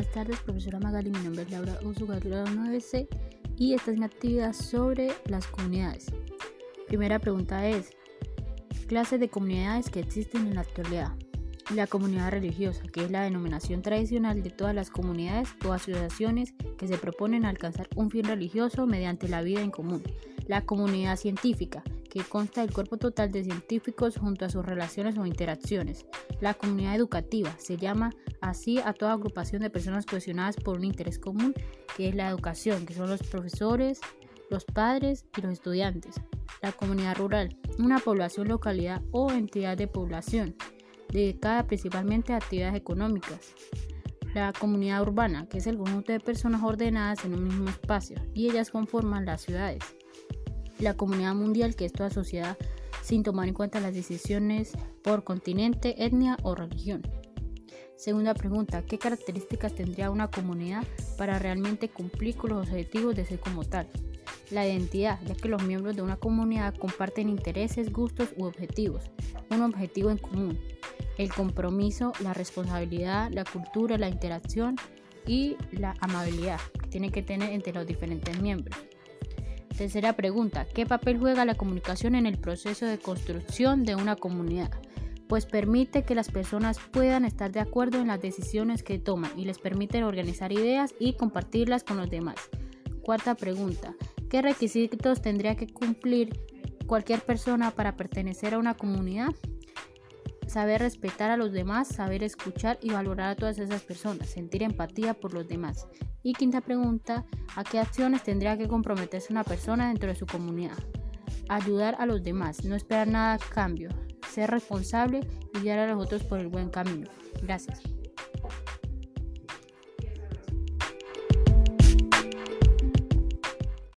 tardes, profesora Magali. Mi nombre es Laura Usuga, grado 9C, y esta es mi actividad sobre las comunidades. Primera pregunta es: clases de comunidades que existen en la actualidad. La comunidad religiosa, que es la denominación tradicional de todas las comunidades o asociaciones que se proponen alcanzar un fin religioso mediante la vida en común. La comunidad científica, que consta del cuerpo total de científicos junto a sus relaciones o interacciones. La comunidad educativa se llama así a toda agrupación de personas cohesionadas por un interés común, que es la educación, que son los profesores, los padres y los estudiantes. La comunidad rural, una población, localidad o entidad de población, dedicada principalmente a actividades económicas. La comunidad urbana, que es el conjunto de personas ordenadas en un mismo espacio, y ellas conforman las ciudades la comunidad mundial, que es toda sociedad sin tomar en cuenta las decisiones por continente, etnia o religión. Segunda pregunta, ¿qué características tendría una comunidad para realmente cumplir con los objetivos de ser como tal? La identidad, ya que los miembros de una comunidad comparten intereses, gustos u objetivos, un objetivo en común. El compromiso, la responsabilidad, la cultura, la interacción y la amabilidad que tienen que tener entre los diferentes miembros. Tercera pregunta, ¿qué papel juega la comunicación en el proceso de construcción de una comunidad? Pues permite que las personas puedan estar de acuerdo en las decisiones que toman y les permite organizar ideas y compartirlas con los demás. Cuarta pregunta, ¿qué requisitos tendría que cumplir cualquier persona para pertenecer a una comunidad? Saber respetar a los demás, saber escuchar y valorar a todas esas personas, sentir empatía por los demás. Y quinta pregunta, ¿a qué acciones tendría que comprometerse una persona dentro de su comunidad? Ayudar a los demás, no esperar nada a cambio, ser responsable y guiar a los otros por el buen camino. Gracias.